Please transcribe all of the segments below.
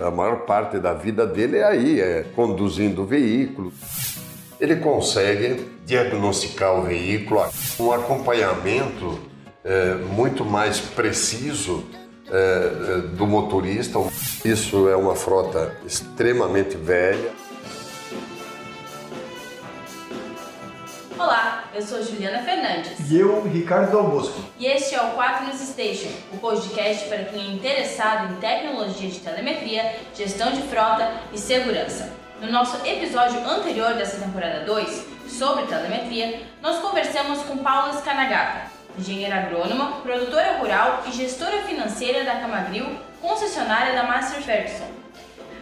A maior parte da vida dele é aí, é conduzindo o veículo. Ele consegue diagnosticar o veículo, um acompanhamento é, muito mais preciso é, do motorista. Isso é uma frota extremamente velha. Eu sou Juliana Fernandes. E eu, Ricardo Augusto. E este é o 4 News Station, o podcast para quem é interessado em tecnologia de telemetria, gestão de frota e segurança. No nosso episódio anterior dessa temporada 2, sobre telemetria, nós conversamos com Paula Scanagata, engenheira agrônoma, produtora rural e gestora financeira da Camagril, concessionária da Master Ferguson.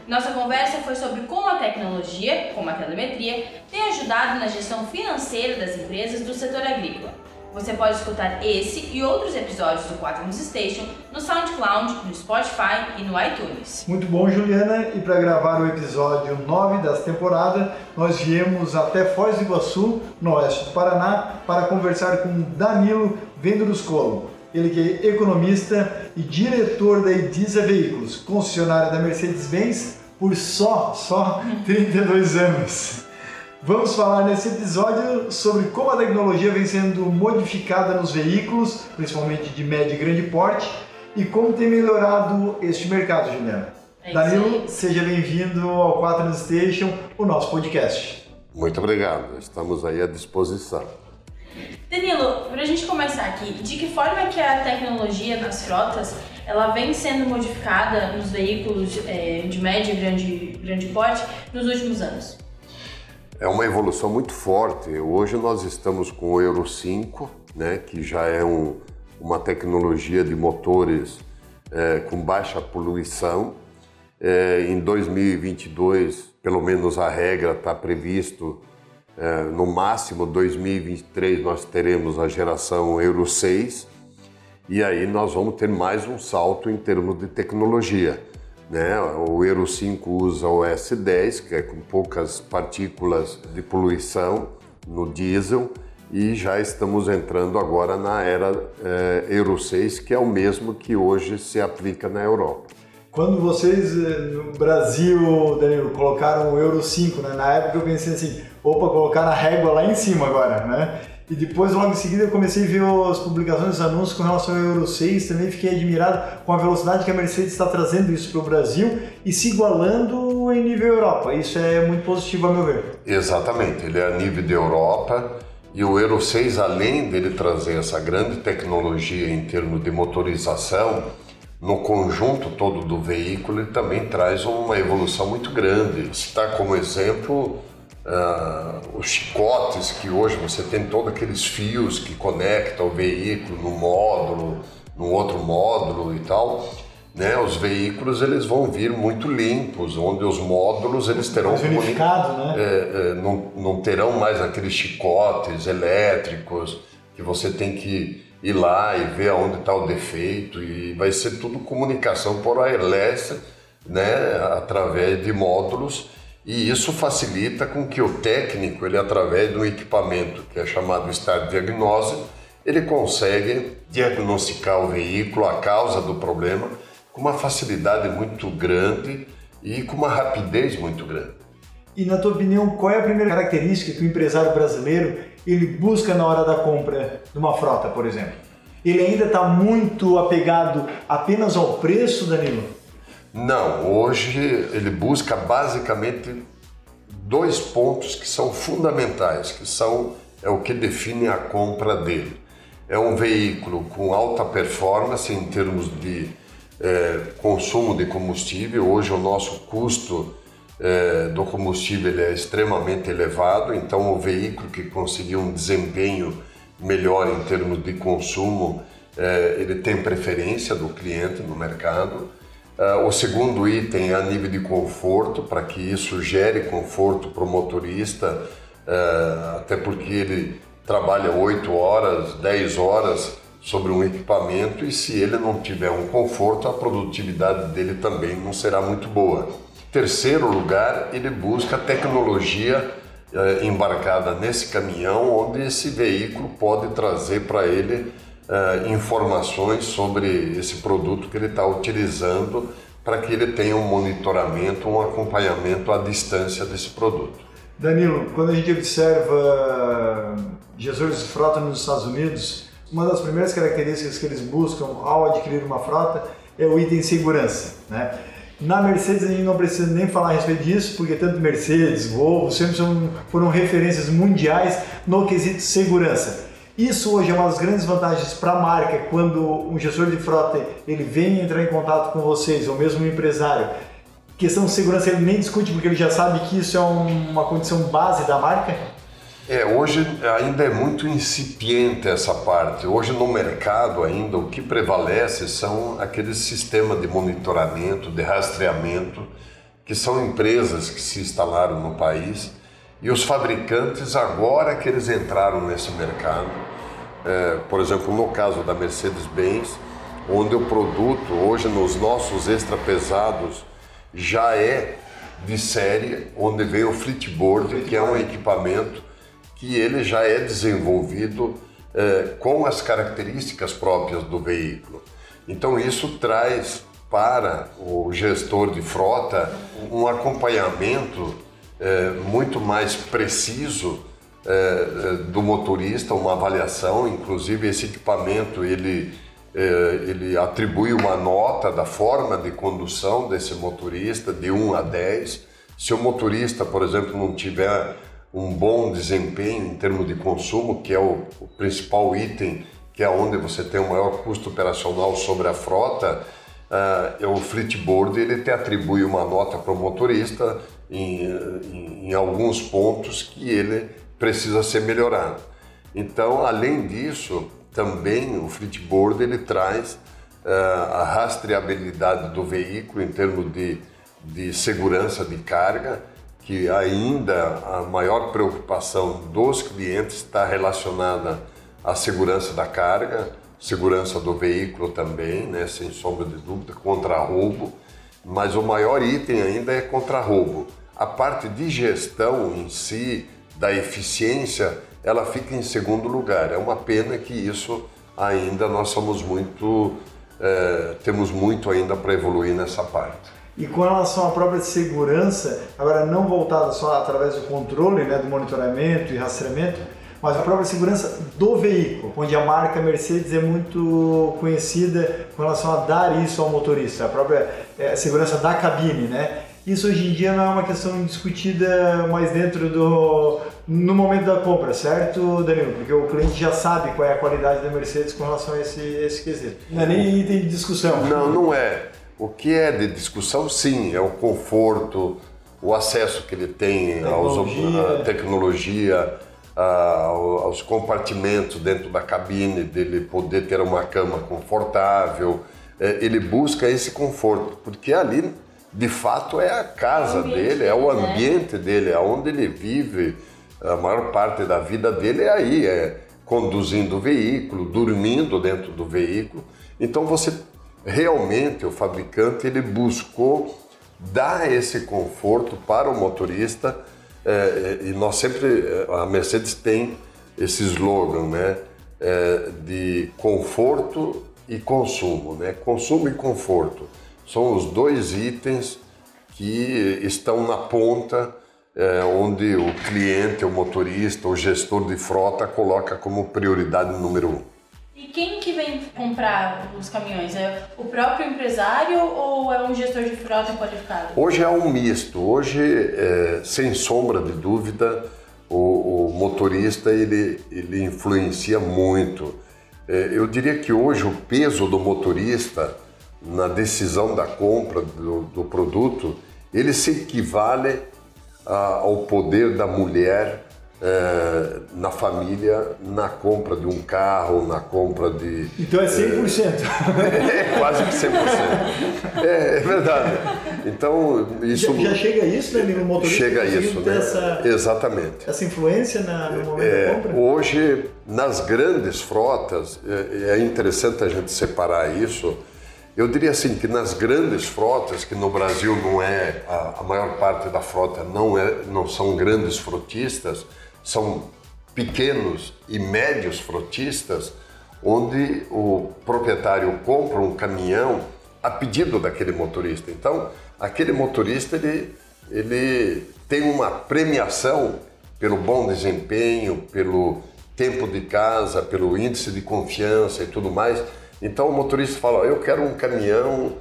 Nossa conversa foi sobre como a tecnologia, como a telemetria, tem ajudado na gestão financeira das empresas do setor agrícola. Você pode escutar esse e outros episódios do 4 News Station no SoundCloud, no Spotify e no iTunes. Muito bom, Juliana. E para gravar o episódio 9 dessa temporada, nós viemos até Foz do Iguaçu, no oeste do Paraná, para conversar com Danilo Vendruscolo. Ele que é economista e diretor da Edisa Veículos, concessionária da Mercedes-Benz, por só, só 32 anos. Vamos falar nesse episódio sobre como a tecnologia vem sendo modificada nos veículos, principalmente de médio e grande porte, e como tem melhorado este mercado, Juliana. É Danilo, seja bem-vindo ao 4 News Station, o nosso podcast. Muito obrigado, estamos aí à disposição. Danilo, para a gente começar aqui, de que forma que a tecnologia nas frotas ela vem sendo modificada nos veículos é, de médio e grande, grande porte nos últimos anos? É uma evolução muito forte. Hoje nós estamos com o Euro 5, né, que já é um, uma tecnologia de motores é, com baixa poluição. É, em 2022, pelo menos a regra está previsto, no máximo 2023 nós teremos a geração Euro 6 e aí nós vamos ter mais um salto em termos de tecnologia. Né? O Euro 5 usa o S10, que é com poucas partículas de poluição no diesel, e já estamos entrando agora na era é, Euro 6, que é o mesmo que hoje se aplica na Europa. Quando vocês eh, no Brasil, Danilo, colocaram o Euro 5, né? na época eu pensei assim, opa, colocar na régua lá em cima agora, né? E depois, logo em seguida, eu comecei a ver as publicações, os anúncios com relação ao Euro 6. Também fiquei admirado com a velocidade que a Mercedes está trazendo isso para o Brasil e se igualando em nível Europa. Isso é muito positivo, a meu ver. Exatamente. Ele é a nível de Europa. E o Euro 6, além dele trazer essa grande tecnologia em termos de motorização, no conjunto todo do veículo, ele também traz uma evolução muito grande. Está como exemplo Uh, os chicotes que hoje você tem todos aqueles fios que conectam o veículo no módulo, no outro módulo e tal, né? Os veículos eles vão vir muito limpos, onde os módulos eles terão mais unificado, né? É, é, não, não terão mais aqueles chicotes elétricos que você tem que ir lá e ver aonde está o defeito e vai ser tudo comunicação por wireless, né? Através de módulos e isso facilita com que o técnico, ele através do equipamento que é chamado Star Diagnose, ele consegue diagnosticar o veículo, a causa do problema, com uma facilidade muito grande e com uma rapidez muito grande. E na tua opinião, qual é a primeira característica que o empresário brasileiro ele busca na hora da compra de uma frota, por exemplo? Ele ainda está muito apegado apenas ao preço, Danilo? Não, hoje ele busca basicamente dois pontos que são fundamentais, que são é o que define a compra dele. É um veículo com alta performance em termos de é, consumo de combustível. Hoje o nosso custo é, do combustível é extremamente elevado, então o veículo que conseguir um desempenho melhor em termos de consumo, é, ele tem preferência do cliente no mercado. Uh, o segundo item é a nível de conforto, para que isso gere conforto para o motorista, uh, até porque ele trabalha 8 horas, 10 horas sobre um equipamento e se ele não tiver um conforto, a produtividade dele também não será muito boa. Terceiro lugar, ele busca tecnologia uh, embarcada nesse caminhão, onde esse veículo pode trazer para ele uh, informações sobre esse produto que ele está utilizando para que ele tenha um monitoramento, um acompanhamento à distância desse produto. Danilo, quando a gente observa gestores de frota nos Estados Unidos, uma das primeiras características que eles buscam ao adquirir uma frota é o item segurança. Né? Na Mercedes a gente não precisa nem falar a respeito disso, porque tanto Mercedes, Volvo sempre são, foram referências mundiais no quesito segurança. Isso hoje é uma das grandes vantagens para a marca quando um gestor de frota ele vem entrar em contato com vocês, ou mesmo um empresário. Questão de segurança ele nem discute porque ele já sabe que isso é uma condição base da marca. É, hoje ainda é muito incipiente essa parte. Hoje no mercado ainda o que prevalece são aqueles sistemas de monitoramento, de rastreamento, que são empresas que se instalaram no país e os fabricantes, agora que eles entraram nesse mercado, é, por exemplo, no caso da Mercedes-Benz, onde o produto, hoje nos nossos extra pesados, já é de série, onde vem o Fleetboard, que é um equipamento que ele já é desenvolvido é, com as características próprias do veículo. Então isso traz para o gestor de frota um acompanhamento é, muito mais preciso é, do motorista, uma avaliação, inclusive esse equipamento ele, ele atribui uma nota da forma de condução desse motorista de 1 a 10. Se o motorista, por exemplo, não tiver um bom desempenho em termos de consumo, que é o, o principal item, que é onde você tem o maior custo operacional sobre a frota, uh, o Fleetboard ele te atribui uma nota para o motorista em, em, em alguns pontos que ele precisa ser melhorado. Então, além disso, também o Fleetboard ele traz uh, a rastreabilidade do veículo em termos de, de segurança de carga, que ainda a maior preocupação dos clientes está relacionada à segurança da carga, segurança do veículo também, né, sem sombra de dúvida, contra roubo, mas o maior item ainda é contra roubo. A parte de gestão em si, da eficiência, ela fica em segundo lugar. É uma pena que isso ainda nós somos muito, é, temos muito ainda para evoluir nessa parte. E com relação à própria segurança, agora não voltada só através do controle, né, do monitoramento e rastreamento, mas a própria segurança do veículo, onde a marca Mercedes é muito conhecida com relação a dar isso ao motorista, a própria é, segurança da cabine, né? Isso hoje em dia não é uma questão discutida mais dentro do no momento da compra, certo, Danilo? Porque o cliente já sabe qual é a qualidade da Mercedes com relação a esse, esse quesito. Não é nem item de discussão. Não, não é. O que é de discussão, sim, é o conforto, o acesso que ele tem tecnologia. Aos, à tecnologia, aos compartimentos dentro da cabine, dele poder ter uma cama confortável. É, ele busca esse conforto, porque ali, de fato, é a casa dele, é o né? ambiente dele, é onde ele vive. A maior parte da vida dele é aí, é conduzindo o veículo, dormindo dentro do veículo. Então você realmente o fabricante ele buscou dar esse conforto para o motorista é, e nós sempre, é, a Mercedes tem esse slogan, né? É, de conforto e consumo, né? Consumo e conforto são os dois itens que estão na ponta é, onde o cliente, o motorista, o gestor de frota coloca como prioridade número um. E quem que vem comprar os caminhões? É o próprio empresário ou é um gestor de frota qualificado? Hoje é um misto. Hoje, é, sem sombra de dúvida, o, o, motorista ele, ele influencia muito. É, eu diria que hoje o peso do motorista na decisão da compra do, do produto, ele se equivale a, ao poder da mulher é, na família na compra de um carro, na compra de. Então é 100%. É, é quase que 100%. É, é verdade. Então, isso. Já, já chega isso, né, no motorista? Chega isso, né? Essa, Exatamente. Essa influência na, no momento é, da compra? Hoje, nas grandes frotas, é, é interessante a gente separar isso. Eu diria assim que nas grandes frotas, que no Brasil não é a, a maior parte da frota não é, não são grandes frotistas, são pequenos e médios frotistas, onde o proprietário compra um caminhão a pedido daquele motorista. Então, aquele motorista ele, ele tem uma premiação pelo bom desempenho, pelo tempo de casa, pelo índice de confiança e tudo mais. Então o motorista fala: Eu quero um caminhão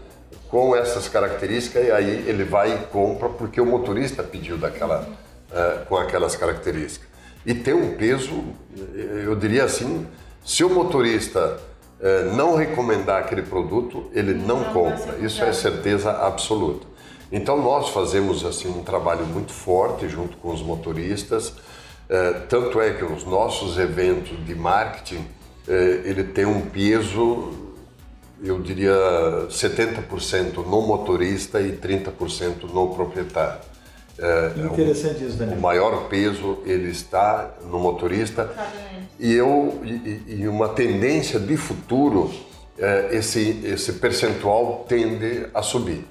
com essas características, e aí ele vai e compra porque o motorista pediu daquela, uh, com aquelas características. E tem um peso, eu diria assim: se o motorista uh, não recomendar aquele produto, ele não, não compra. Isso é certeza absoluta. Então nós fazemos assim um trabalho muito forte junto com os motoristas, eh, tanto é que os nossos eventos de marketing eh, ele tem um peso, eu diria 70% no motorista e 30% no proprietário. É, Interessante isso, Daniel. O maior peso ele está no motorista e eu e, e, uma tendência de futuro é, esse esse percentual tende a subir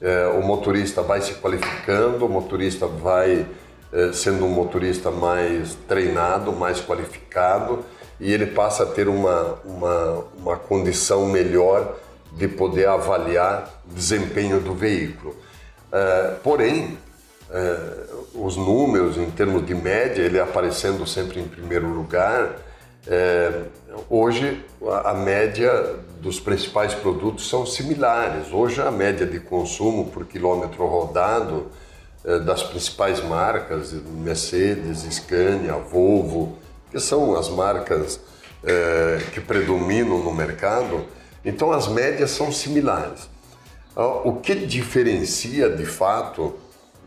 é, o motorista vai se qualificando, o motorista vai é, sendo um motorista mais treinado, mais qualificado e ele passa a ter uma, uma, uma condição melhor de poder avaliar o desempenho do veículo. É, porém, é, os números em termos de média, ele aparecendo sempre em primeiro lugar, é, hoje a, média dos principais produtos são similares. Hoje a média de consumo por quilômetro rodado é, das principais marcas, Mercedes, Scania, Volvo, que são as marcas que predominam no mercado, então as médias são similares. O que diferencia de fato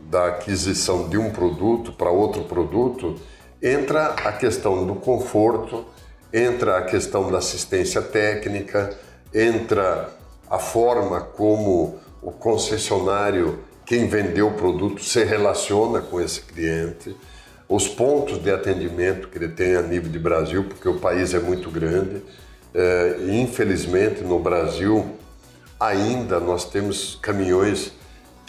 da aquisição de um produto para outro produto entra a questão do conforto, entra a questão da assistência técnica, entra a forma como o concessionário, quem vendeu o produto, se relaciona com esse cliente, os pontos de atendimento que ele tem a nível de Brasil, porque o país é muito grande. É, infelizmente no Brasil ainda nós temos caminhões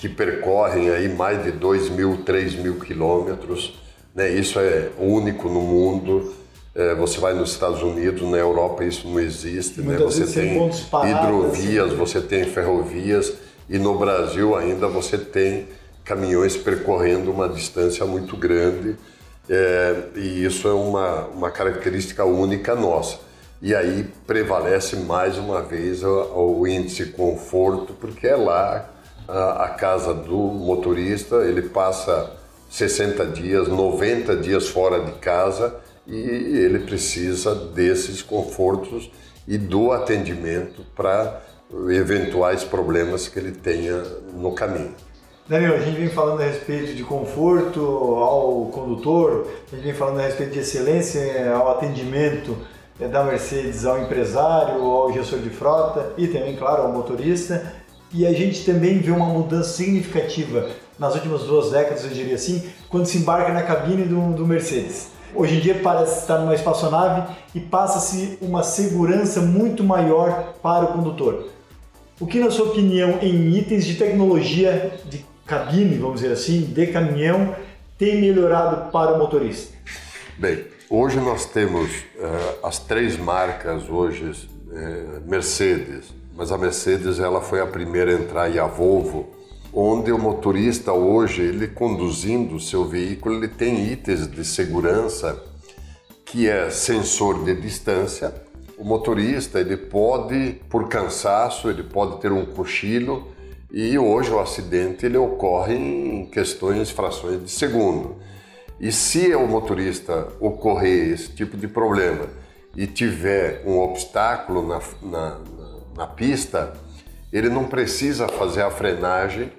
que percorrem aí mais de 2 mil, 3 mil quilômetros. Né? Isso é único no mundo. É, você vai nos Estados Unidos, na Europa isso não existe, né? Você tem hidrovias, assim. você tem ferrovias e no Brasil ainda você tem caminhões percorrendo uma distância muito grande é, e isso é uma, uma característica única nossa. E aí prevalece mais uma vez o, o índice conforto, porque é lá a, a casa do motorista, ele passa 60 dias, 90 dias fora de casa e ele precisa desses confortos e do atendimento para eventuais problemas que ele tenha no caminho. Daniel, a gente vem falando a respeito de conforto ao condutor, a gente vem falando a respeito de excelência ao atendimento eh, da Mercedes ao empresário, ao gestor de frota e também, claro, ao motorista. E a gente também vê uma mudança significativa nas últimas duas décadas, eu diria assim, quando se embarca na cabine do, do Mercedes. Hoje em dia parece estar numa espaçonave e passa-se uma segurança muito maior para o condutor. O que, na sua opinião, em itens de tecnologia de cabine, vamos dizer assim, de caminhão, tem melhorado para o motorista? Bem, hoje nós temos uh, as três marcas hoje, uh, Mercedes, mas a Mercedes ela foi a primeira a entrar e a Volvo onde o motorista hoje, ele conduzindo o seu veículo, ele tem itens de segurança que é sensor de distância. O motorista, ele pode, por cansaço, ele pode ter um cochilo e hoje o acidente ele ocorre em questões, frações de segundo. E se o motorista ocorrer esse tipo de problema e tiver um obstáculo na, na, na pista, ele não precisa fazer a frenagem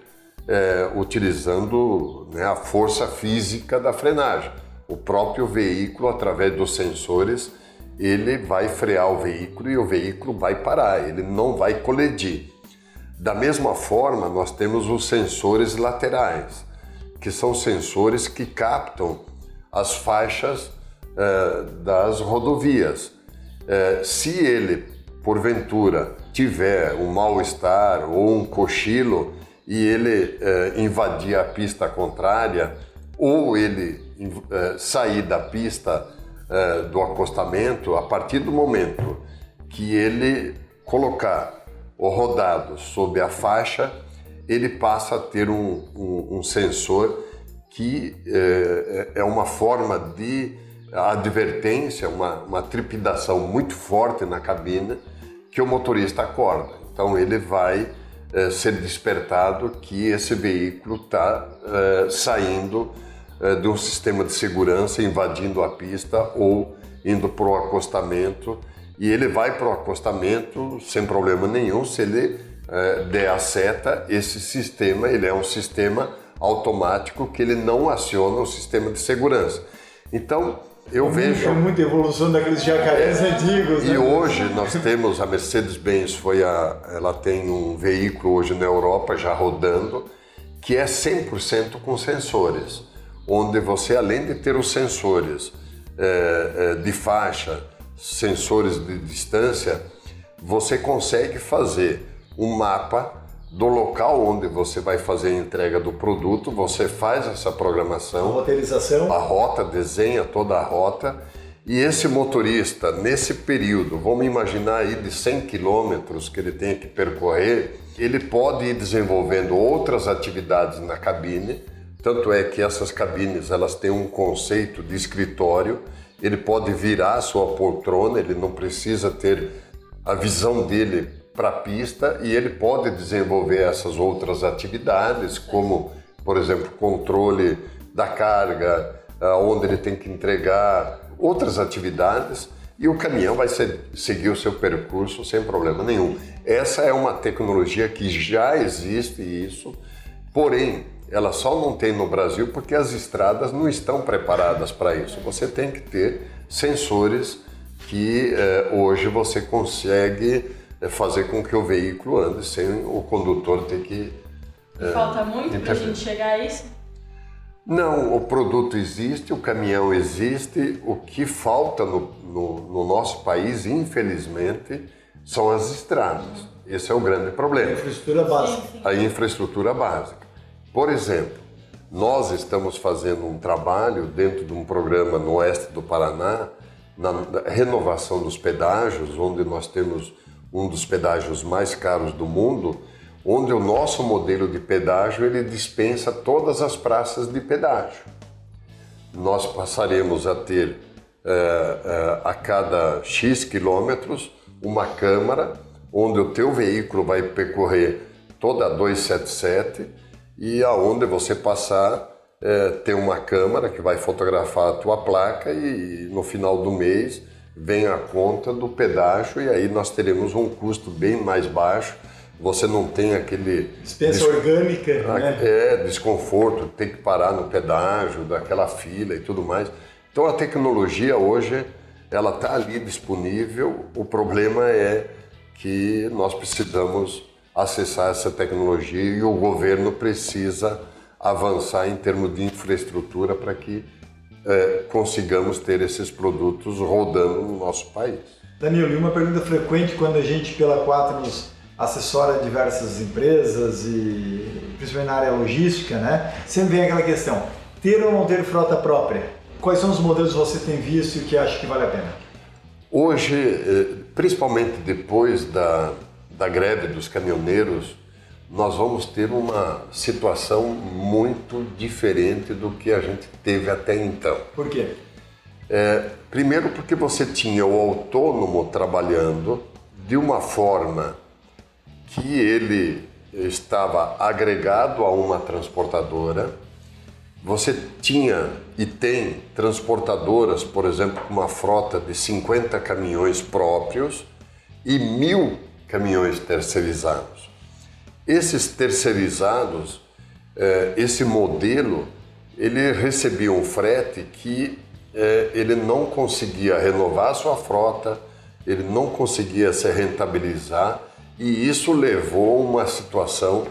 é, utilizando né, a força física da frenagem. O próprio veículo, através dos sensores, ele vai frear o veículo e o veículo vai parar, ele não vai colidir. Da mesma forma, nós temos os sensores laterais, que são sensores que captam as faixas é, das rodovias. É, se ele, porventura, tiver um mal-estar ou um cochilo, e ele eh, invadir a pista contrária ou ele eh, sair da pista eh, do acostamento a partir do momento que ele colocar rodado sob a faixa, ele passa a ter um, um, um sensor que é, é, uma forma de advertência, uma, uma trepidação muito forte na cabine que o motorista acorda. Então ele vai é, ser despertado que esse veículo está é, saindo é, de um sistema de segurança, invadindo a pista ou indo para o acostamento. E ele vai para o acostamento sem problema nenhum se ele der a seta. Esse sistema ele é um sistema automático que ele não aciona o sistema de segurança. Então eu é vejo. É muita evolução daqueles jacarés é, antigos. E né? hoje nós temos a Mercedes-Benz, foi a, ela tem um veículo hoje na Europa já rodando que é 100% com sensores, onde você além de ter os sensores é, é, de faixa, sensores de distância, você consegue fazer um mapa do local onde você vai fazer a entrega do produto, você faz essa programação, a roteirização, a rota, desenha toda a rota. E esse motorista, nesse período, vamos imaginar aí de 100 quilômetros que ele tem que percorrer, ele pode ir desenvolvendo outras atividades na cabine, tanto é que essas cabines elas têm um conceito de escritório, ele pode virar a sua poltrona, ele não precisa ter a visão dele para a pista e ele pode desenvolver essas outras atividades, como, por exemplo, controle da carga, onde ele tem que entregar, outras atividades, e o caminhão vai ser, seguir o seu percurso sem problema nenhum. Essa é uma tecnologia que já existe isso, porém, ela só não tem no Brasil porque as estradas não estão preparadas para isso. Você tem que ter sensores que eh, hoje você consegue é fazer com que o veículo ande sem o condutor ter que. É, Falta muito para a gente chegar a isso? Não, o produto existe, o caminhão existe. O que falta no, no, no nosso país, infelizmente, são as estradas. Esse é o grande problema. A infraestrutura básica. Sim, sim. A infraestrutura básica. Por exemplo, nós estamos fazendo um trabalho dentro de um programa no oeste do Paraná, na renovação dos pedágios, onde nós temos um dos pedágios mais caros do mundo, onde o nosso modelo de pedágio ele dispensa todas as praças de pedágio. Nós passaremos a ter é, é, a cada X quilômetros uma câmara onde o teu veículo vai percorrer toda a 277 e aonde você passar é, tem uma câmera que vai fotografar a tua placa e no final do mês vem a conta do pedágio e aí nós teremos um custo bem mais baixo. Você não tem aquele. Dispensa orgânica, né? É, desconforto, tem que parar no pedágio, daquela fila e tudo mais. Então a tecnologia hoje, ela está ali disponível. O problema é que nós precisamos acessar essa tecnologia e o governo precisa avançar em termos de infraestrutura para que é, consigamos ter esses produtos rodando no nosso país. Danilo, e uma pergunta frequente quando a gente pela Quatro nos assessora diversas empresas e principalmente na área logística, né? Sempre vem aquela questão: ter ou não ter frota própria? Quais são os modelos que você tem visto e que acha que vale a pena? Hoje, eh, principalmente depois da, da greve dos caminhoneiros, nós vamos ter uma situação muito diferente do que a gente teve até então. Por quê? É, primeiro, porque você tinha o autônomo trabalhando de uma forma que ele estava agregado a uma transportadora. Você tinha e tem transportadoras, por exemplo, com uma frota de 50 caminhões próprios e mil caminhões terceirizados. Esses terceirizados, é, esse modelo, ele recebia um frete que é, ele não conseguia renovar sua frota, ele não conseguia se rentabilizar e isso levou a uma situação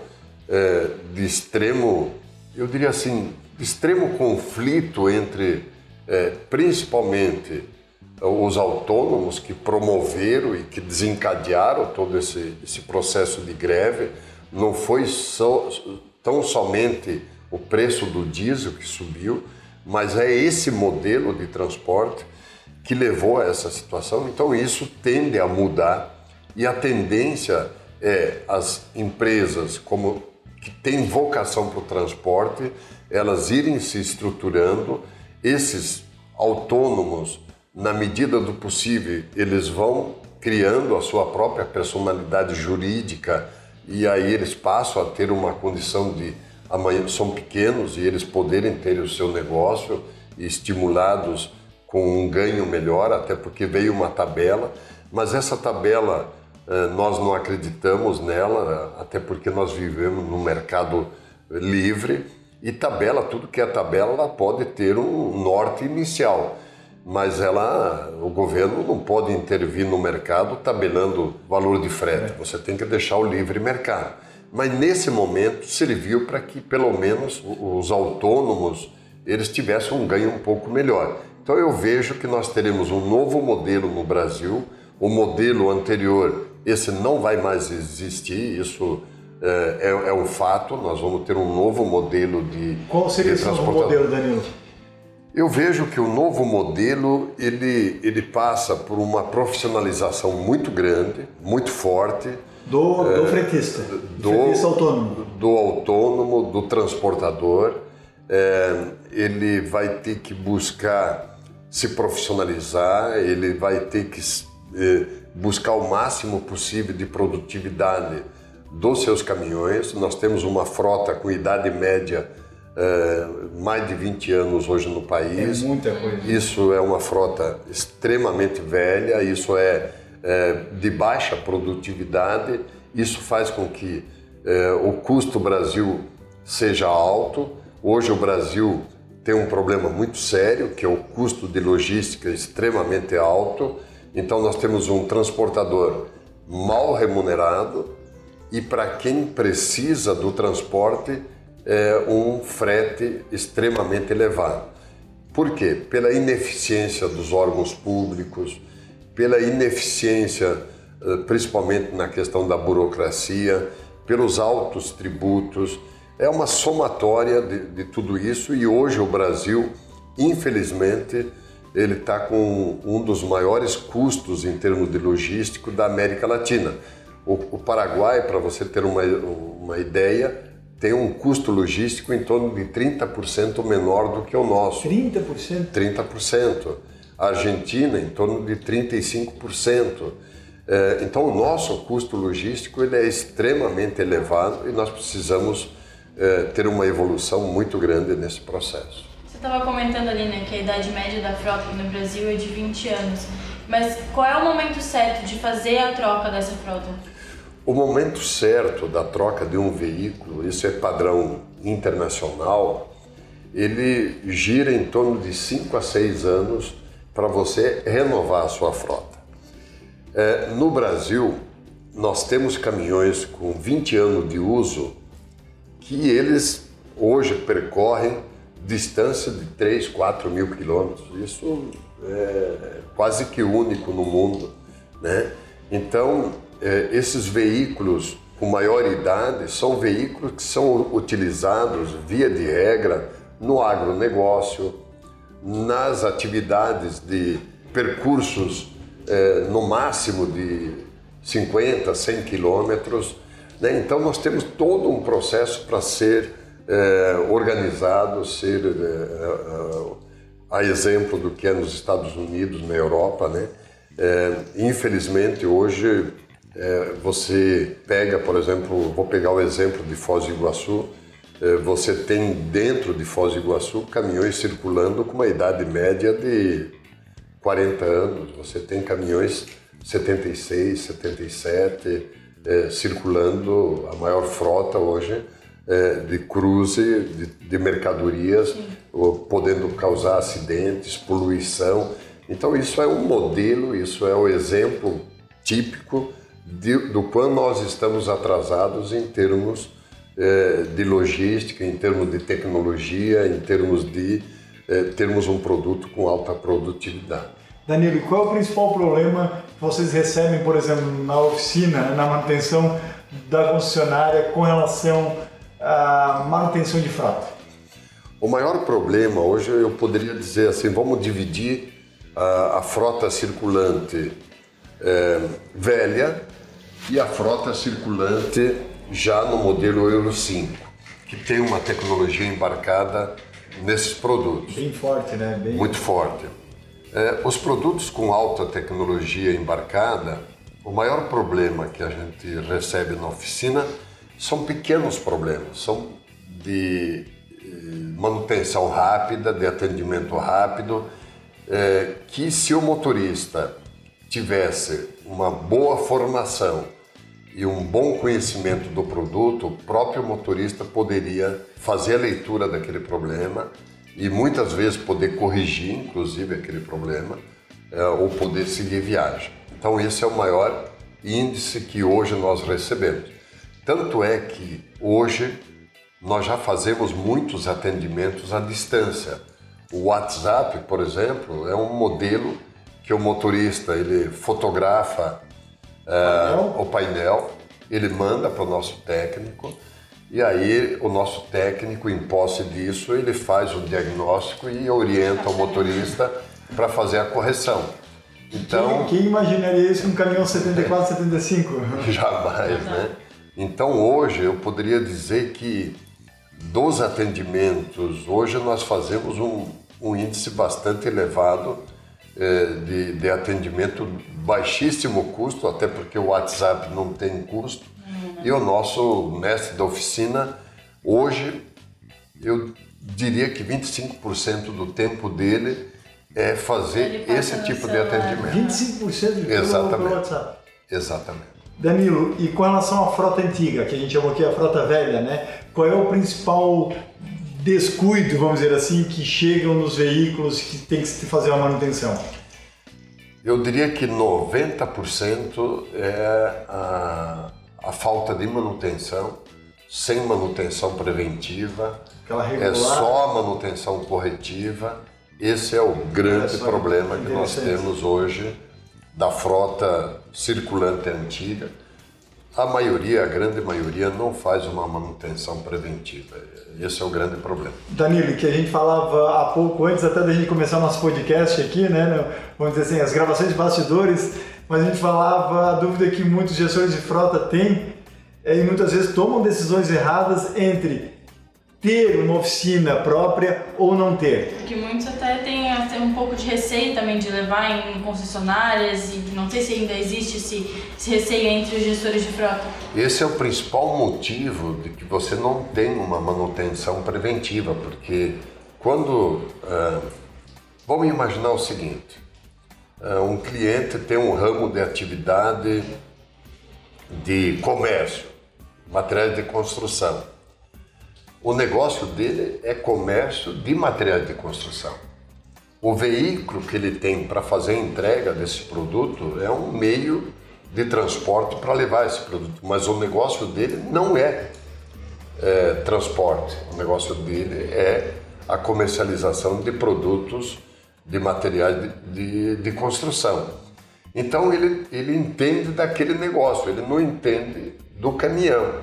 é, de extremo, eu diria assim, extremo conflito entre principalmente os autônomos que promoveram e que desencadearam todo esse, esse processo de greve, não foi tão somente o preço do diesel que subiu, mas é esse modelo de transporte que levou a essa situação. Então isso tende a mudar e a tendência é as empresas como que têm vocação para o transporte, elas irem se estruturando, esses autônomos, na medida do possível, eles vão criando a sua própria personalidade jurídica e aí eles passam a ter uma condição de amanhã são pequenos e eles poderem ter o seu negócio estimulados com um ganho melhor, até porque veio uma tabela, mas essa tabela eh, nós não acreditamos nela, até porque nós vivemos num mercado livre. E tabela, tudo que é tabela, ela pode ter um norte inicial, mas ela, o governo não pode intervir no mercado tabelando valor de frete, você tem que deixar o livre mercado. Mas nesse momento serviu para que pelo menos os autônomos eles tivessem um ganho um pouco melhor. Então eu vejo que nós teremos um novo modelo no Brasil, o modelo anterior, esse não vai mais existir, isso é, é, é um fato, nós vamos ter um novo modelo de Qual seria esse novo modelo, Danilo? Eu vejo que o novo modelo ele, ele passa por uma profissionalização muito grande, muito forte, do, do fretista, do fretista autônomo. Do autônomo, do transportador. É, ele vai ter que buscar se profissionalizar, ele vai ter que é, buscar o máximo possível de produtividade dos seus caminhões. Nós temos uma frota com idade média é, mais de 20 anos hoje no país. É muita coisa. Isso é uma frota extremamente velha, isso é é, de baixa produtividade, isso faz com que é, o custo Brasil seja alto. Hoje o Brasil tem um problema muito sério, que é o custo de logística extremamente alto. Então nós temos um transportador mal remunerado e para quem precisa do transporte é um frete extremamente elevado. Por quê? Pela ineficiência dos órgãos públicos, pela ineficiência, eh, principalmente na questão da burocracia, pelos altos tributos. É uma somatória de, de tudo isso e hoje o Brasil, infelizmente, ele está com um dos maiores custos em termos de logístico da América Latina. O, o Paraguai, para você ter uma, uma ideia, tem um custo logístico em torno de 30% menor do que o nosso. 30%? 30% a Argentina em torno de 35%. É, então, o nosso custo logístico ele é extremamente elevado e nós precisamos é, ter uma evolução muito grande nesse processo. Você estava comentando ali né, que a idade média da frota aqui no Brasil é de 20 anos, mas qual é o momento certo de fazer a troca dessa frota? O momento certo da troca de um veículo, isso é padrão internacional, ele gira em torno de 5 a 6 anos para você renovar a sua frota. É, no Brasil, nós temos caminhões com 20 anos de uso que eles hoje percorrem distância de 3, 4 mil quilômetros. Isso é quase que único no mundo. Né? Então, é, esses veículos com maior idade são veículos que são utilizados, via de regra, no agronegócio, nas atividades de percursos eh, no máximo de 50, 100 quilômetros. Né? Então, nós temos todo um processo para ser eh, organizado, ser eh, a exemplo do que é nos Estados Unidos, na Europa. Né? infelizmente, hoje, você pega, por exemplo, vou pegar o exemplo de Foz do Iguaçu, é, você tem dentro de Foz do Iguaçu caminhões circulando com uma idade média de 40 anos. Você tem caminhões 76, 77 é, circulando, a maior frota hoje é, de cruze de, de mercadorias, podendo causar acidentes, poluição. Então isso é um modelo, isso é o um exemplo típico de, do quanto nós estamos atrasados em termos é, de logística, em termos de tecnologia, em termos de é, termos um produto com alta produtividade. Danilo, qual é o principal problema que vocês recebem, por exemplo, na oficina, na manutenção da concessionária com relação à manutenção de frota? O maior problema hoje eu poderia dizer assim, vamos dividir a, a frota circulante é, velha e a frota circulante já no modelo Euro 5, que tem uma tecnologia embarcada nesses produtos. Bem forte, né? Bem... Muito forte. É, os produtos com alta tecnologia embarcada, o maior problema que a gente recebe na oficina são pequenos problemas, são de eh, manutenção rápida, de atendimento rápido, é, que se o motorista tivesse uma boa formação e um bom conhecimento do produto, o próprio motorista poderia fazer a leitura daquele problema e muitas vezes poder corrigir, inclusive, aquele problema é, ou poder seguir viagem. Então, esse é o maior índice que hoje nós recebemos. Tanto é que hoje nós já fazemos muitos atendimentos à distância. O WhatsApp, por exemplo, é um modelo que o motorista ele fotografa painel. o painel, ele manda para o nosso técnico e aí o nosso técnico, em posse disso, ele faz o diagnóstico e orienta o motorista para fazer a correção. Então, quem, quem imaginaria isso com um caminhão 74, 75? Jamais, né? Então hoje eu poderia dizer que dos atendimentos, hoje nós fazemos um, um índice bastante elevado é, de, de, atendimento baixíssimo custo, até porque o WhatsApp não tem custo. Uhum. E o nosso mestre da oficina, hoje, eu diria que 25% do tempo dele é fazer esse tipo de atendimento. 25% pelo, Exatamente. pelo WhatsApp? Exatamente. Danilo, e com relação à frota antiga, que a gente chamou aqui a frota velha, né? Qual é o principal descuido, vamos dizer assim, que chegam nos veículos que tem que fazer uma manutenção? Eu diria que 90% é a, a, falta de manutenção, sem manutenção preventiva, é só a manutenção corretiva. Esse é o grande é problema que nós temos hoje da frota circulante antiga a maioria, a grande maioria, não faz uma manutenção preventiva. Esse é o grande problema. Danilo, que a gente falava há pouco, antes até da gente começar nosso podcast aqui, né? Vamos dizer assim, as gravações de bastidores, mas a gente falava a dúvida que muitos gestores de frota têm é, e muitas vezes tomam decisões erradas entre ter uma oficina própria ou não ter? Porque muitos até têm, um pouco de receio também de levar em concessionárias e não sei se ainda existe esse, esse receio entre os gestores de frota. Esse é o principal motivo de que você não tem uma manutenção preventiva, porque quando... Uh, vamos imaginar o seguinte, uh, um cliente tem um ramo de atividade de comércio, materiais de construção o negócio dele é comércio de materiais de construção. O veículo que ele tem para fazer a entrega desse produto é um meio de transporte para levar esse produto, mas o negócio dele não é, é transporte, o negócio dele é a comercialização de produtos de materiais de, de, de construção. Então ele, ele entende daquele negócio, ele não entende do caminhão.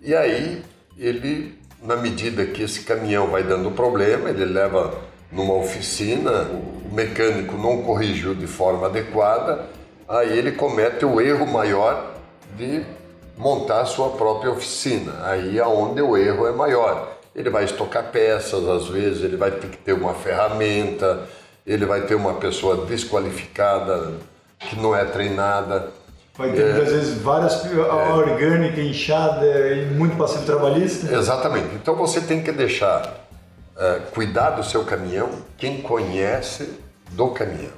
E aí ele na medida que esse caminhão vai dando problema, ele leva numa oficina, o mecânico não corrigiu de forma adequada, aí ele comete o erro maior de montar a sua própria oficina. Aí é onde o erro é maior. Ele vai estocar peças, às vezes ele vai ter que ter uma ferramenta, ele vai ter uma pessoa desqualificada que não é treinada. Vai ter muitas é, vezes várias é, orgânica, inchada e muito passivo trabalhista. Exatamente. Então você tem que deixar é, cuidar do seu caminhão quem conhece do caminhão.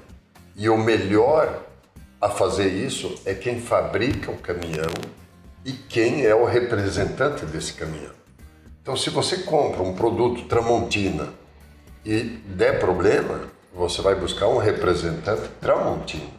E o melhor a fazer isso é quem fabrica o caminhão e quem é o representante desse caminhão. Então, se você compra um produto Tramontina e der problema, você vai buscar um representante Tramontina.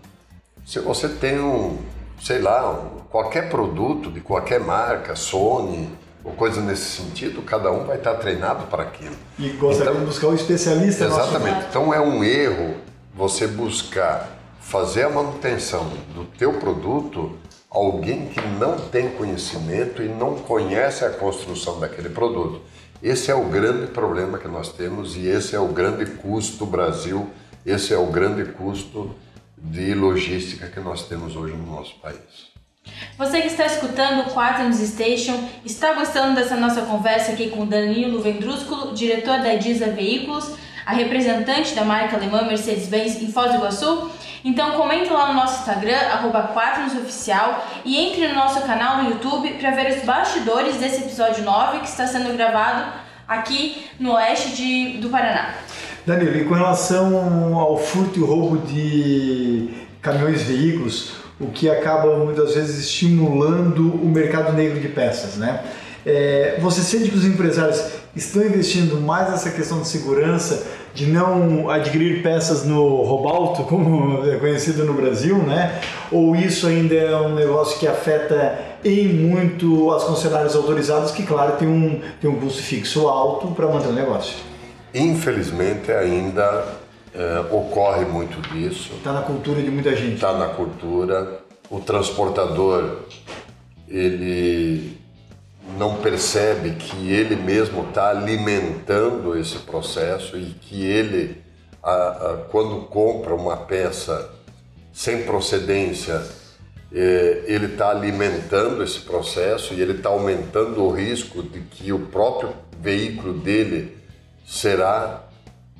Se você tem um sei lá, qualquer produto de qualquer marca, Sony ou coisa nesse sentido, cada um vai estar treinado para aquilo. E gostaria então, buscar um especialista. Exatamente. Então é um erro você buscar fazer a manutenção do teu produto alguém que não tem conhecimento e não conhece a construção daquele produto. Esse é o grande problema que nós temos e esse é o grande custo do Brasil, esse é o grande custo de logística que nós temos hoje no nosso país. Você que está escutando o Quaternos Station, está gostando dessa nossa conversa aqui com Danilo Vendrúsculo, diretor da Ediza Veículos, a representante da marca alemã Mercedes-Benz em Foz do Iguaçu? Então comente lá no nosso Instagram, arroba Oficial, e entre no nosso canal no YouTube para ver os bastidores desse episódio 9 que está sendo gravado aqui no oeste de, do Paraná. Danilo, e com relação ao furto e roubo de caminhões veículos, o que acaba muitas vezes estimulando o mercado negro de peças, né? É, você sente que os empresários estão investindo mais nessa questão de segurança, de não adquirir peças no robalto, como é conhecido no Brasil, né? Ou isso ainda é um negócio que afeta em muito as concessionárias autorizadas, que claro tem um, tem um custo fixo alto para manter o negócio? Infelizmente ainda é, ocorre muito disso. Está na cultura de muita gente. Está na cultura. O transportador, ele não percebe que ele mesmo está alimentando esse processo e que ele, a, a, quando compra uma peça sem procedência, é, ele está alimentando esse processo e ele está aumentando o risco de que o próprio veículo dele será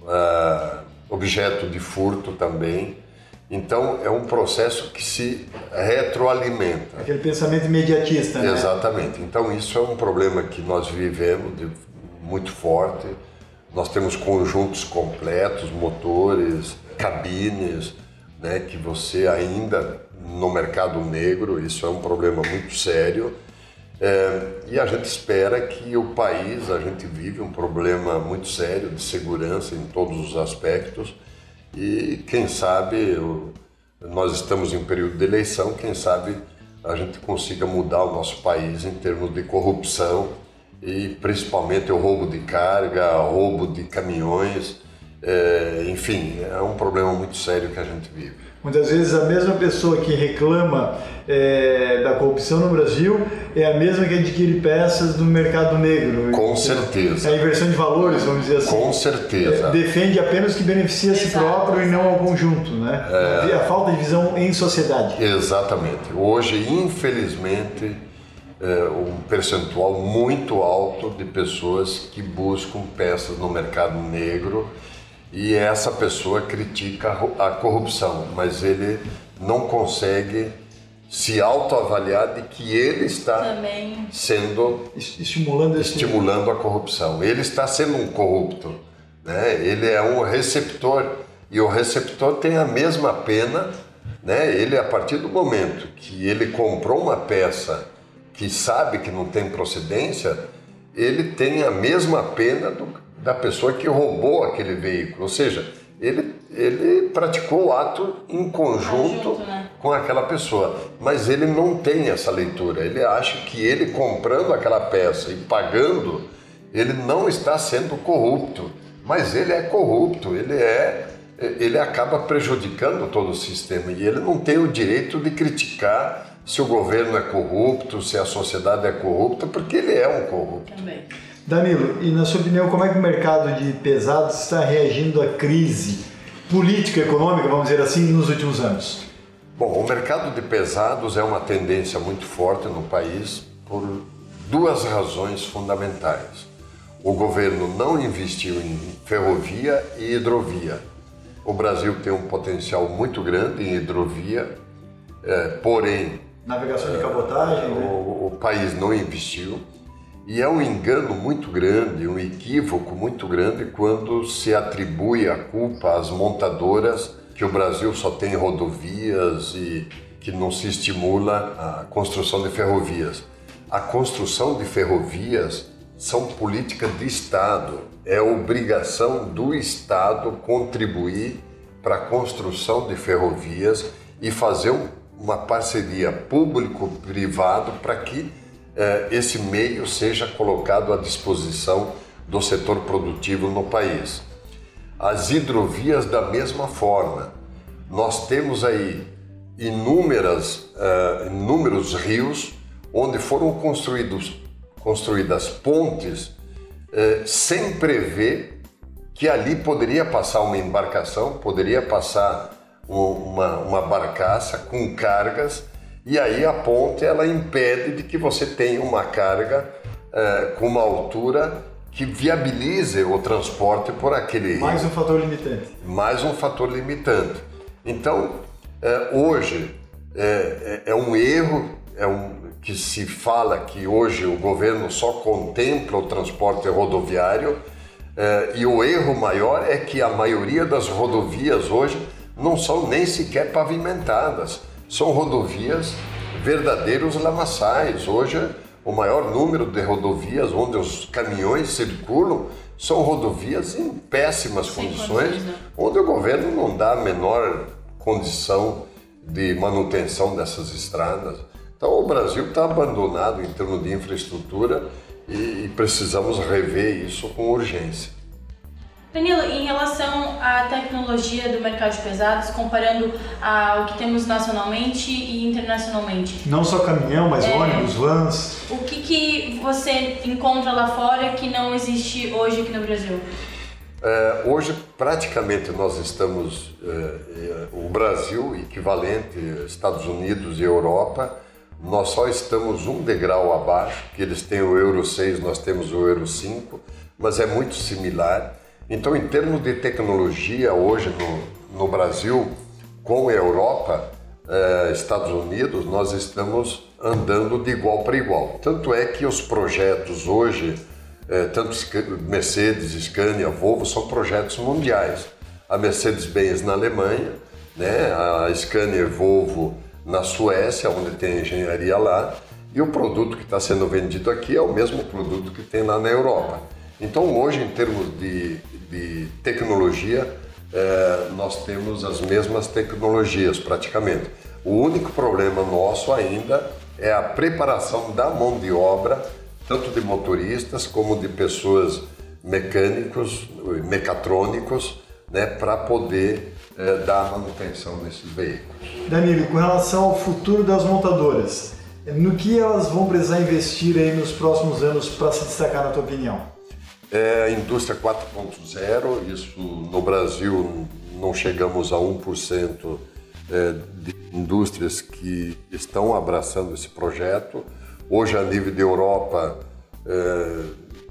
ah, objeto de furto também. Então é um processo que se retroalimenta. Aquele pensamento imediatista, né? Exatamente. Então isso é um problema que nós vivemos de, muito forte. Nós temos conjuntos completos, motores, cabines, né, que você ainda no mercado negro, isso é um problema muito sério. É, e a gente espera que o país, a gente vive um problema muito sério de segurança em todos os aspectos e quem sabe, nós estamos em período de eleição, quem sabe a gente consiga mudar o nosso país em termos de corrupção e principalmente o roubo de carga, roubo de caminhões, é, enfim, é um problema muito sério que a gente vive. Muitas vezes a mesma pessoa que reclama é, da corrupção no Brasil é a mesma que adquire peças do mercado negro. Com certeza. É a inversão de valores, vamos dizer assim. Com certeza. É, defende apenas que beneficia a si próprio e não ao conjunto, né? É... A falta de visão em sociedade. Exatamente. Hoje, infelizmente, é um percentual muito alto de pessoas que buscam peças no mercado negro e essa pessoa critica a corrupção, mas ele não consegue se autoavaliar de que ele está Também. sendo estimulando, estimulando a corrupção. Ele está sendo um corrupto, né? Ele é um receptor e o receptor tem a mesma pena, né? Ele a partir do momento que ele comprou uma peça que sabe que não tem procedência, ele tem a mesma pena do, da pessoa que roubou aquele veículo. Ou seja, ele, ele praticou o ato em conjunto, conjunto né? com aquela pessoa. Mas ele não tem essa leitura. Ele acha que ele comprando aquela peça e pagando, ele não está sendo corrupto. Mas ele é corrupto, ele é. Ele acaba prejudicando todo o sistema e ele não tem o direito de criticar se o governo é corrupto, se a sociedade é corrupta, porque ele é um corrupto. Também. Danilo, e na sua opinião, como é que o mercado de pesados está reagindo à crise política econômica, vamos dizer assim, nos últimos anos? Bom, o mercado de pesados é uma tendência muito forte no país por duas razões fundamentais. O governo não investiu em ferrovia e hidrovia. O Brasil tem um potencial muito grande em hidrovia, é, porém. Navegação de cabotagem? É, né? o, o país não investiu. E é um engano muito grande, um equívoco muito grande quando se atribui a culpa às montadoras que o Brasil só tem rodovias e que não se estimula a construção de ferrovias. A construção de ferrovias são políticas de Estado, é obrigação do Estado contribuir para a construção de ferrovias e fazer uma parceria público-privado para que esse meio seja colocado à disposição do setor produtivo no país. As hidrovias, da mesma forma, nós temos aí inúmeras, uh, inúmeros rios onde foram construídos, construídas pontes uh, sem prever que ali poderia passar uma embarcação, poderia passar uma, uma barcaça com cargas E aí a ponte ela impede de que você tenha uma carga é, com uma altura que viabilize o transporte por aquele mais um fator limitante. Mais um fator limitante. Então é, hoje é, é, é um erro, é um que se fala que hoje o governo só contempla o transporte rodoviário é, e o erro maior é que a maioria das rodovias hoje não são nem sequer pavimentadas, são rodovias verdadeiros lamaçais. Hoje, o maior número de rodovias onde os caminhões circulam são rodovias em péssimas Sem condições, né? onde o governo não dá a menor condição de manutenção dessas estradas. Então, o Brasil está abandonado em termos de infraestrutura e precisamos rever isso com urgência. Danilo, em relação à tecnologia do mercado de pesados, comparando ao que temos nacionalmente e internacionalmente. Não só caminhão, mas é, ônibus, vans. O que, que você encontra lá fora que não existe hoje aqui no Brasil? É, hoje, praticamente, nós estamos, é, é o Brasil, equivalente Estados Unidos e Europa, nós só estamos um degrau abaixo, que eles têm o Euro 6, nós temos o Euro 5, mas é muito similar. Então, em termos de tecnologia, hoje no, no Brasil, com a Europa, eh, Estados Unidos, nós estamos andando de igual para igual. Tanto é que os projetos hoje, eh, tanto Mercedes, Scania, Volvo, são projetos mundiais. A Mercedes-Benz na Alemanha, né? a Scania e Volvo na Suécia, onde tem engenharia lá, e o produto que está sendo vendido aqui é o mesmo produto que tem lá na Europa. Então, hoje, em termos de, de tecnologia, é, nós temos as mesmas tecnologias praticamente. O único problema nosso ainda é a preparação da mão de obra, tanto de motoristas como de pessoas mecânicos, mecatrônicos, né, para poder é, dar manutenção nesses veículos. Danilo, com relação ao futuro das montadoras, no que elas vão precisar investir aí nos próximos anos para se destacar, na tua opinião? É a indústria 4.0, isso no Brasil não chegamos a 1% é, de indústrias que estão abraçando esse projeto. Hoje, a nível de Europa, é,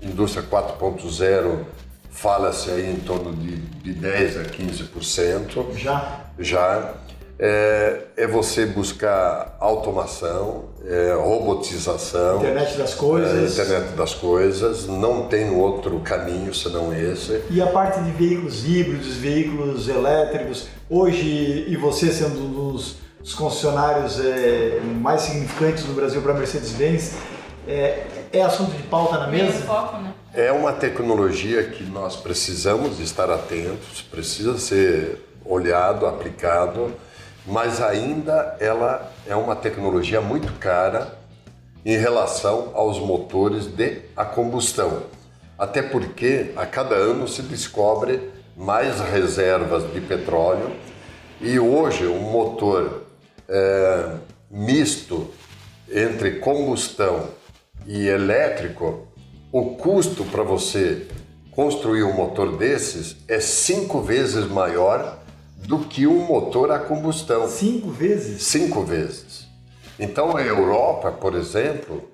indústria 4.0 fala-se aí em torno de, de 10 a 15%. Já? Já. É, é você buscar automação, é, robotização. Internet das coisas. É, internet das coisas. Não tem outro caminho senão esse. E a parte de veículos híbridos, veículos elétricos. Hoje, e você sendo um dos, dos concessionários é, mais significantes do Brasil para a Mercedes-Benz, é, é assunto de pauta na mesa? Foco, né? É uma tecnologia que nós precisamos estar atentos, precisa ser olhado, aplicado, mas ainda ela é uma tecnologia muito cara em relação aos motores de a combustão. Até porque a cada ano se descobre mais reservas de petróleo e hoje um motor é, misto entre combustão e elétrico o custo para você construir um motor desses é cinco vezes maior do que um motor a combustão. Cinco vezes? Cinco vezes. Então a Europa, por exemplo,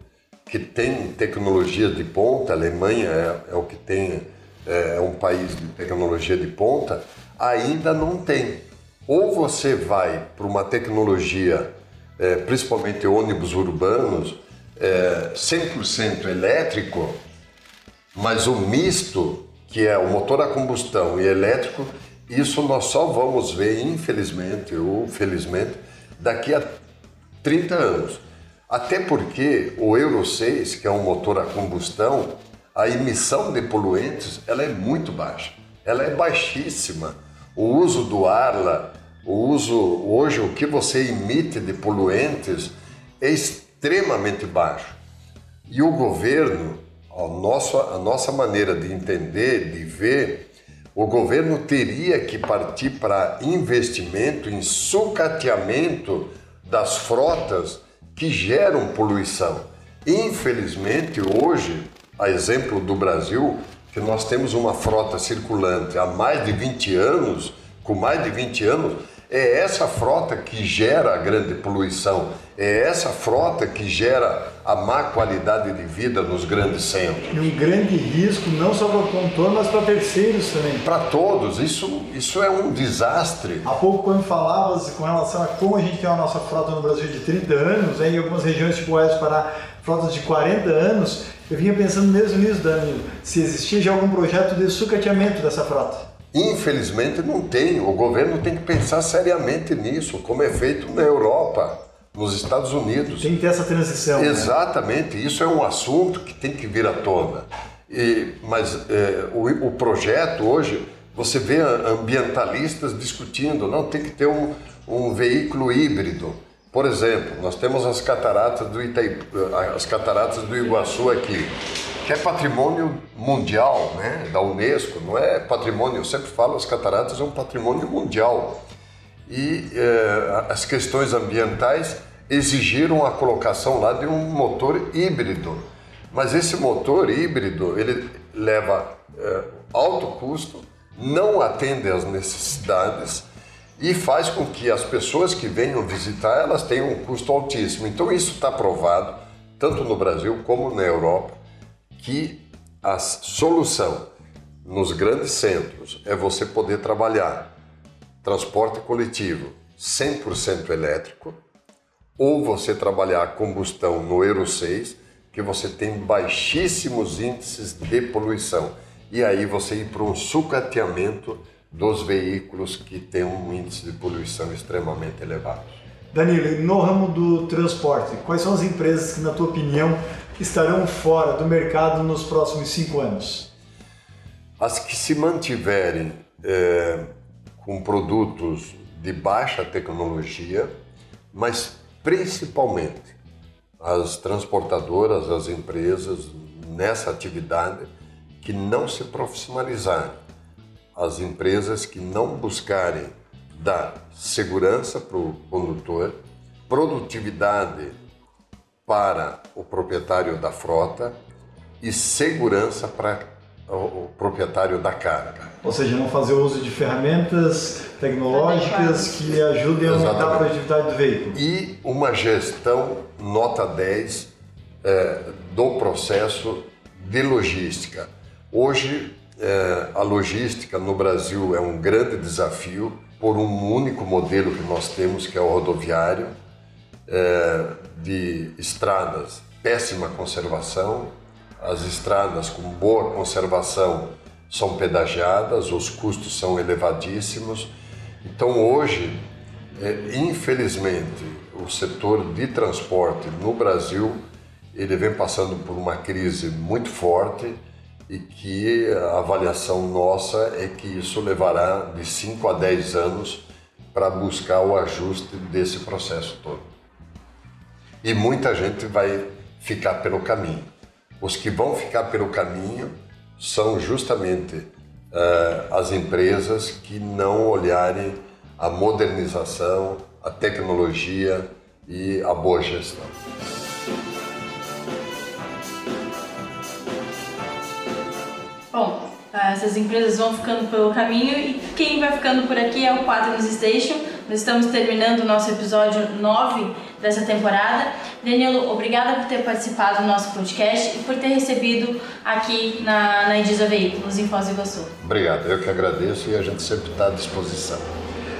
que tem tecnologia de ponta, a Alemanha é, é o que tem, é, é um país de tecnologia de ponta, ainda não tem. Ou você vai para uma tecnologia, é, principalmente ônibus urbanos, é, 100% elétrico, mas o misto, que é o motor a combustão e elétrico, isso nós só vamos ver, infelizmente ou felizmente, daqui a 30 anos. Até porque o Euro 6, que é um motor a combustão, a emissão de poluentes ela é muito baixa. Ela é baixíssima. O uso do ar, o uso hoje o que você emite de poluentes é extremamente baixo. E o governo a nossa, a nossa maneira de entender, de ver, o governo teria que partir para investimento em sucateamento das frotas que geram poluição. Infelizmente, hoje, a exemplo do Brasil, que nós temos uma frota circulante há mais de 20 anos, com mais de 20 anos, É essa frota que gera a grande poluição, é essa frota que gera a má qualidade de vida nos grandes centros. E um grande risco, não só para o contorno, mas para terceiros também. Para todos, isso, isso é um desastre. Há pouco, quando falavas com relação a como a gente tem a nossa frota no Brasil de 30 anos, em algumas regiões tipo Oeste Pará, frotas de 40 anos, eu vinha pensando mesmo nisso, Danilo, se existia já algum projeto de sucateamento dessa frota. Infelizmente não tem. O governo tem que pensar seriamente nisso, como é feito na Europa, nos Estados Unidos. Tem que ter essa transição. né? Exatamente, né? isso é um assunto que tem que vir à tona. E, mas é, o, o, projeto hoje, você vê ambientalistas discutindo, não, tem que ter um, um veículo híbrido. Por exemplo, nós temos as cataratas do Itaí, as cataratas do Iguaçu aqui, que é patrimônio mundial, né, da UNESCO, não é patrimônio, eu sempre falo, as cataratas é um patrimônio mundial. E eh, as questões ambientais exigiram a colocação lá de um motor híbrido. Mas esse motor híbrido, ele leva eh, alto custo, não atende às necessidades e faz com que as pessoas que venham visitar, elas tenham um custo altíssimo. Então isso está provado, tanto no Brasil como na Europa, que a solução nos grandes centros é você poder trabalhar transporte coletivo 100% elétrico ou você trabalhar combustão no Euro 6, que você tem baixíssimos índices de poluição. E aí você ir para um sucateamento dos veículos que têm um índice de poluição extremamente elevado. Danilo, no ramo do transporte, quais são as empresas que, na tua opinião, estarão fora do mercado nos próximos cinco anos? As que se mantiverem é, com produtos de baixa tecnologia, mas principalmente as transportadoras, as empresas nessa atividade que não se profissionalizarem, as empresas que não buscarem dar segurança para o condutor, produtividade para o proprietário da frota e segurança para o proprietário da carga. Ou seja, não fazer uso de ferramentas tecnológicas que ajudem a aumentar a produtividade do veículo. E uma gestão nota 10 é, do processo de logística. Hoje, é, a logística no Brasil é um grande desafio por um único modelo que nós temos, que é o rodoviário, é, de estradas péssima conservação, as estradas com boa conservação são pedagiadas, os custos são elevadíssimos. Então, hoje, é, infelizmente, o setor de transporte no Brasil ele vem passando por uma crise muito forte e que a avaliação nossa é que isso levará de 5 a 10 anos para buscar o ajuste desse processo todo. E muita gente vai ficar pelo caminho. Os que vão ficar pelo caminho são justamente uh, as empresas que não olharem a modernização, a tecnologia e a boa gestão. Bom, essas empresas vão ficando pelo caminho e quem vai ficando por aqui é o Quadros Station. Nós estamos terminando o nosso episódio 9 dessa temporada. Danilo, obrigada por ter participado do nosso podcast e por ter recebido aqui na, na Indisa Veículos, em Foz do Iguaçu. Obrigado, eu que agradeço e a gente sempre está à disposição.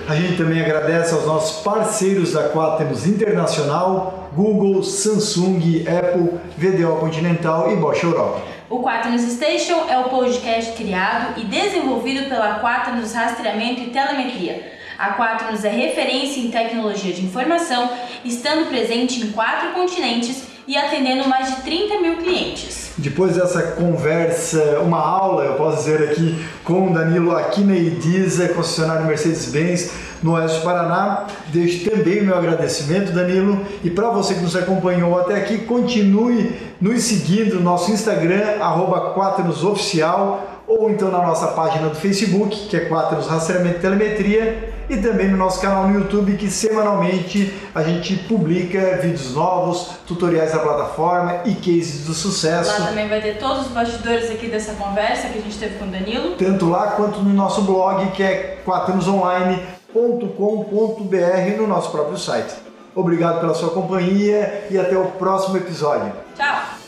A gente também agradece aos nossos parceiros da Quaternos Internacional, Google, Samsung, Apple, VDO Continental e Bosch Europa. O Quaternos Station é o podcast criado e desenvolvido pela Quaternos Rastreamento e Telemetria. A Quaternos é referência em tecnologia de informação, estando presente em quatro continentes e atendendo mais de 30 mil clientes. Depois dessa conversa, uma aula, eu posso dizer aqui, com Danilo aqui na Ediza, concessionário Mercedes-Benz, no Oeste do Paraná. Deixo também meu agradecimento, Danilo. E para você que nos acompanhou até aqui, continue nos seguindo no nosso Instagram, arroba Oficial, ou então na nossa página do Facebook, que é Quaternos Rastreamento e Telemetria, e também no nosso canal no YouTube, que semanalmente a gente publica vídeos novos, tutoriais da plataforma e cases do sucesso. Lá também vai ter todos os bastidores aqui dessa conversa que a gente teve com o Danilo. Tanto lá quanto no nosso blog, que é quaternosonline.com no nosso próprio site. Obrigado pela sua companhia e até o próximo episódio. Tchau!